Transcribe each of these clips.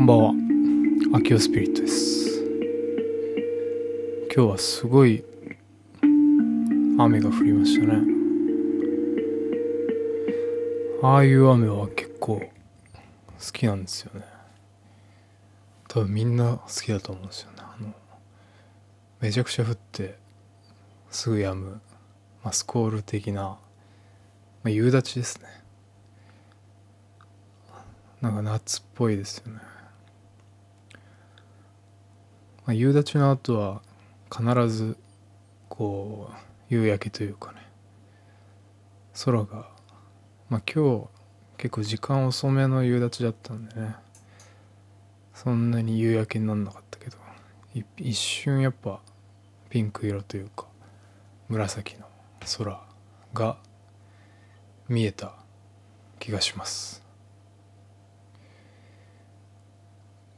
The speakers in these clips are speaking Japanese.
こんばんは。アキオスピリットです。今日はすごい雨が降りましたね。ああいう雨は結構好きなんですよね。多分みんな好きだと思うんですよね。あの、めちゃくちゃ降ってすぐ止む、まあ、スコール的な、まあ、夕立ですね。なんか夏っぽいですよね。まあ、夕立の後は必ずこう夕焼けというかね空がまあ今日結構時間遅めの夕立だったんでねそんなに夕焼けになんなかったけど一瞬やっぱピンク色というか紫の空が見えた気がします。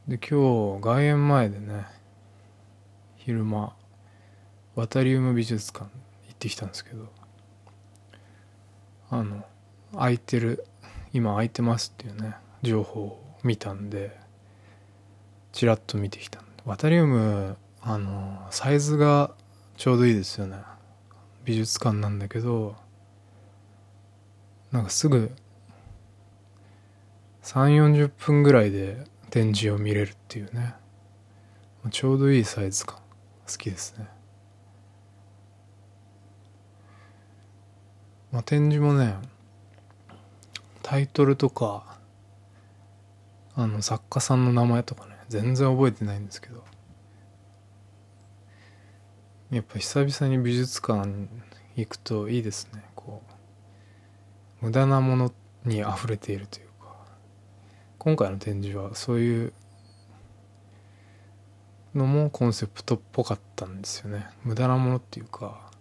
で今日外苑前でね昼間ワタリウム美術館行ってきたんですけどあの空いてる今空いてますっていうね情報を見たんでちらっと見てきたワタリウムあのサイズがちょうどいいですよね。美術館なんだけどなんかすぐ3 4 0分ぐらいで展示を見れるっていうね。ちょうどいいサイズ感。好きですね。まあ展示もねタイトルとかあの作家さんの名前とかね全然覚えてないんですけどやっぱ久々に美術館行くといいですね。こう無駄なものに溢れているというか今回の展示はそういうのもコンセプトっぽかったんですよね。無駄なものっていうか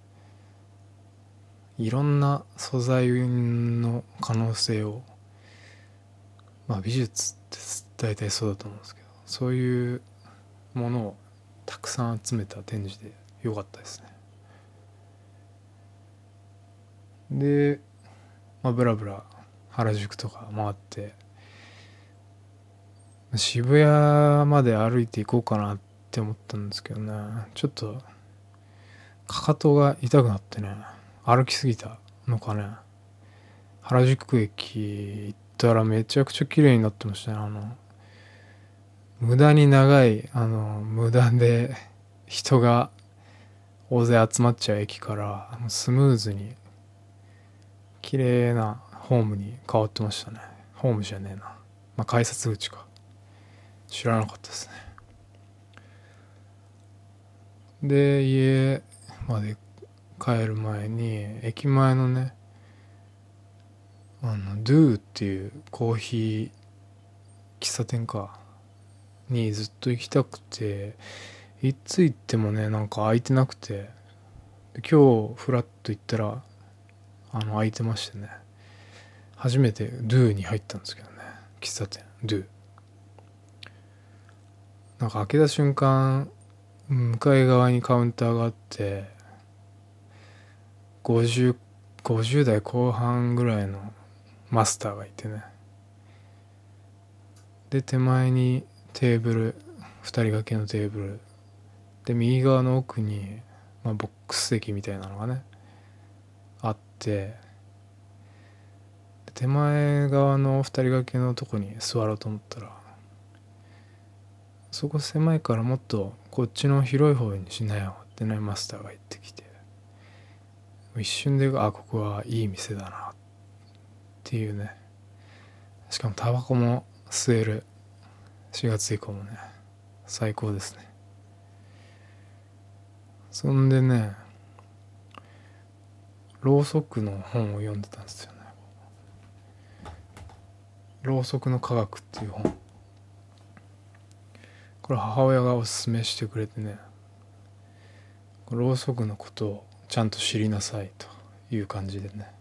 いろんな素材の可能性をまあ美術って大体そうだと思うんですけどそういうものをたくさん集めた展示で良かったですね。で、まあ、ブラブラ原宿とか回って渋谷まで歩いていこうかなってって思ったんですけどね。ちょっとかかとが痛くなってね。歩きすぎたのかね。原宿駅行ったらめちゃくちゃ綺麗になってましたね。あの無駄に長いあの無駄で人が大勢集まっちゃう駅からスムーズに綺麗なホームに変わってましたね。ホームじゃねえな。まあ改札口か。知らなかったですね。で家まで帰る前に駅前のねあのドゥっていうコーヒー喫茶店かにずっと行きたくていつ行ってもねなんか空いてなくて今日フラッと行ったらあの空いてましてね。初めてドゥに入ったんですけどね喫茶店ドゥ。なんか開けた瞬間向かい側にカウンターがあって5050代後半ぐらいのマスターがいてね。で手前にテーブル2人掛けのテーブル。で右側の奥に、まあ、ボックス席みたいなのがねあって。手前側の2人掛けのとこに座ろうと思ったらそこ狭いからもっとこっちの広い方にしなよってねマスターが言ってきて。一瞬であここはいい店だなっていうね。しかもタバコも吸える。4月以降もね。最高ですね。そんでねろうそくの本を読んでたんですよね。ろうそくの科学っていう本。これ母親がおすすめしてくれてね。ろうそくのことをちゃんと知りなさいという感じでね。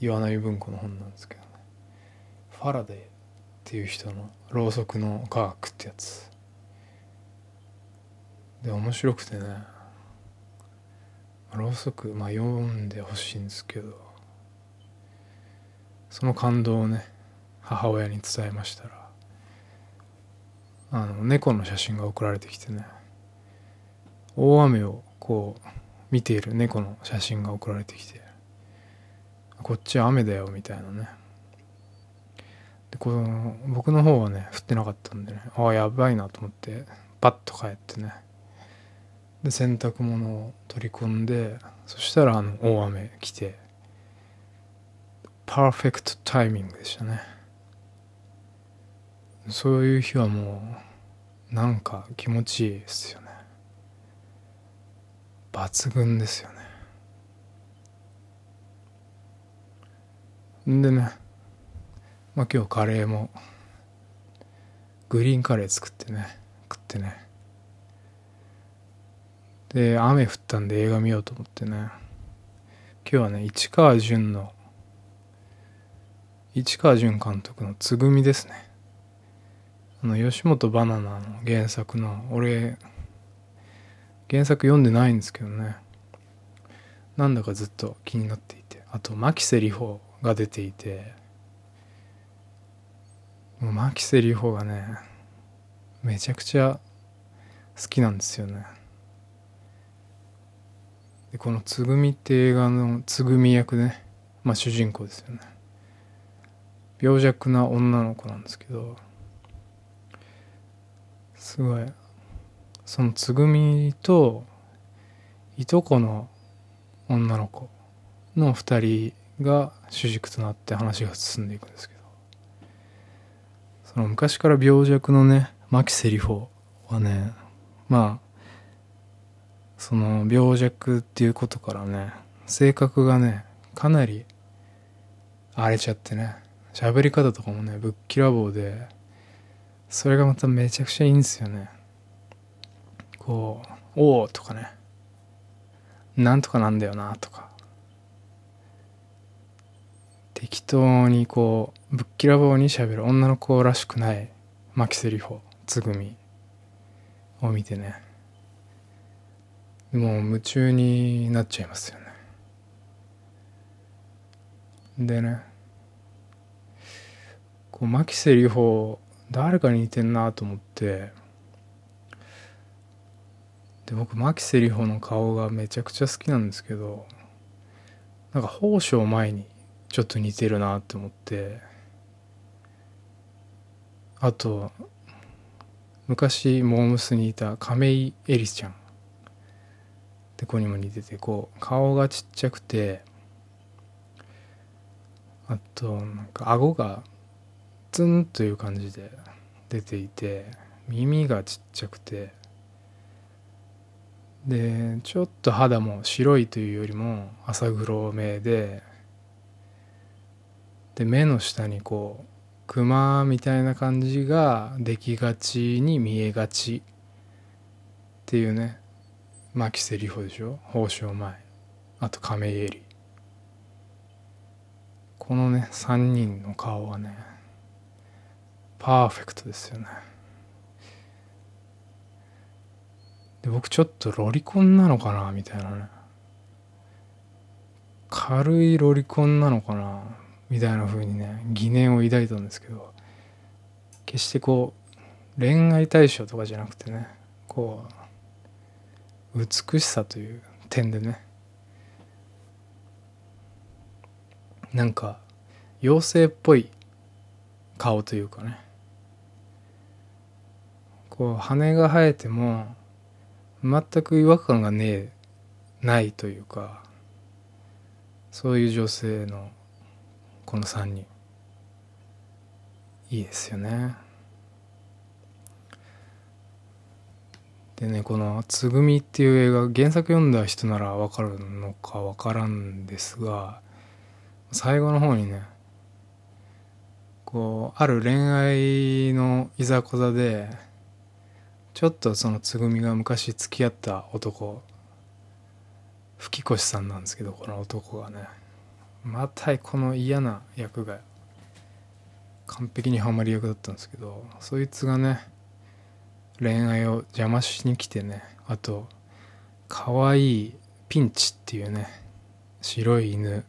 岩波文庫の本なんですけどね。ファラデーっていう人のろうそくの科学ってやつ。で面白くてね。ろうそくまあ読んでほしいんですけど。その感動をね母親に伝えましたら。あの猫の写真が送られてきてね。大雨をこう見ている猫の写真が送られてきて。こっち雨だよみたいなね。でこの僕の方はね降ってなかったんでね。ああやばいなと思ってパッと帰ってね。で洗濯物を取り込んでそしたらあの大雨来て。パーフェクトタイミングでしたね。そういう日はもうなんか気持ちいいですよね。抜群ですよね。んでねまあ今日カレーもグリーンカレー作ってね食ってね。で雨降ったんで映画見ようと思ってね。今日はね市川淳の市川淳監督の「つぐみ」ですね。あの吉本バナナの原作の俺原作読んでないんですけどね。なんだかずっと気になっていて。あと牧瀬里穂が出ていて。もう牧瀬里穂がねめちゃくちゃ好きなんですよね。でこのつぐみって映画のつぐみ役ね。まあ主人公ですよね。病弱な女の子なんですけど。すごい。そのつぐみといとこの女の子の2人が主軸となって話が進んでいくんですけど。その昔から病弱のね牧瀬里穂はねまあその病弱っていうことからね性格がねかなり荒れちゃってね喋り方とかもねぶっきらぼうでそれがまためちゃくちゃいいんですよね。こう「おお」とかね「なんとかなんだよな」とか。適当にこうぶっきらぼうにしゃべる女の子らしくない牧瀬里穂つぐみを見てね。もう夢中になっちゃいますよね。でね。こう牧瀬里穂誰かに似てんなと思って。で僕牧瀬里穂の顔がめちゃくちゃ好きなんですけどなんか宝生前にちょっと似てるなって思って。あと昔モームスにいた亀井絵里ちゃん。って子にも似ててこう顔がちっちゃくてあとなんか顎がツンという感じで出ていて耳がちっちゃくてでちょっと肌も白いというよりも浅黒目でで目の下にこうクマみたいな感じができがちに見えがちっていうね牧瀬里穂でしょ？宝生前。あと亀井絵里このね3人の顔はねパーフェクトですよね。で僕ちょっとロリコンなのかなみたいなね。軽いロリコンなのかなみたいな風にね疑念を抱いたんですけど決してこう恋愛対象とかじゃなくてねこう美しさという点でねなんか妖精っぽい顔というかねこう羽が生えても全く違和感がねないというかそういう女性のこの3人いいですよね。でねこの「つぐみ」っていう映画原作読んだ人なら分かるのか分からんですが最後の方にねこうある恋愛のいざこざでちょっとそのつぐみが昔付き合った男吹越さんなんですけどこの男がね。またこの嫌な役が完璧にハマり役だったんですけどそいつがね恋愛を邪魔しに来てねあと可愛いピンチっていうね白い犬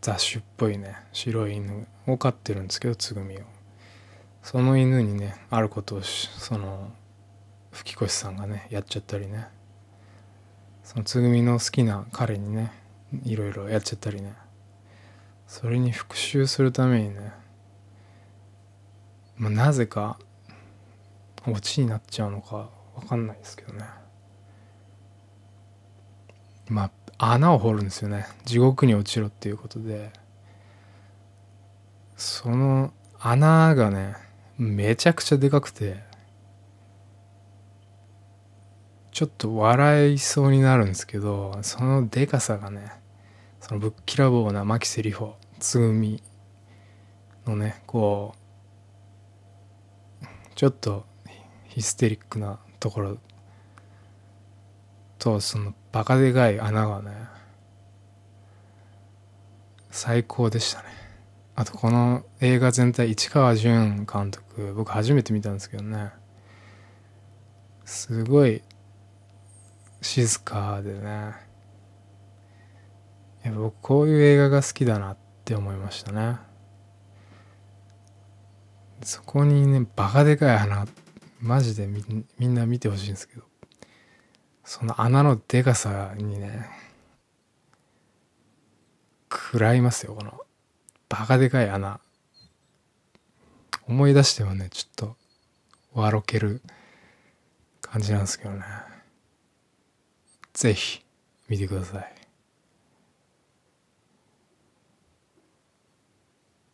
雑種っぽいね白い犬を飼ってるんですけどつぐみを。その犬にねあることをその吹越さんがねやっちゃったりね。そのつぐみの好きな彼にねいろいろやっちゃったりね。それに復讐するためにね、まあ、なぜかオチになっちゃうのか分かんないですけどね。まあ穴を掘るんですよね。地獄に落ちろっていうことで。その穴がねめちゃくちゃでかくてちょっと笑いそうになるんですけどそのでかさがねそのぶっきらぼうな牧瀬里穂つぐみのねこうちょっとヒステリックなところとそのバカでかい穴がね最高でしたね。あとこの映画全体市川淳監督僕初めて見たんですけどね。すごい静かでね。いや僕こういう映画が好きだなって思いましたね。そこにねバカでかい穴マジでみみんな見てほしいんですけど。その穴のでかさにね食らいますよこの。バカでかい穴。思い出してもねちょっと笑ける感じなんですけどね。ぜひ見てください。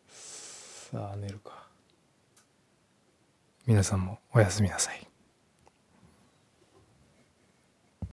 さあ寝るか。皆さんもおやすみなさい。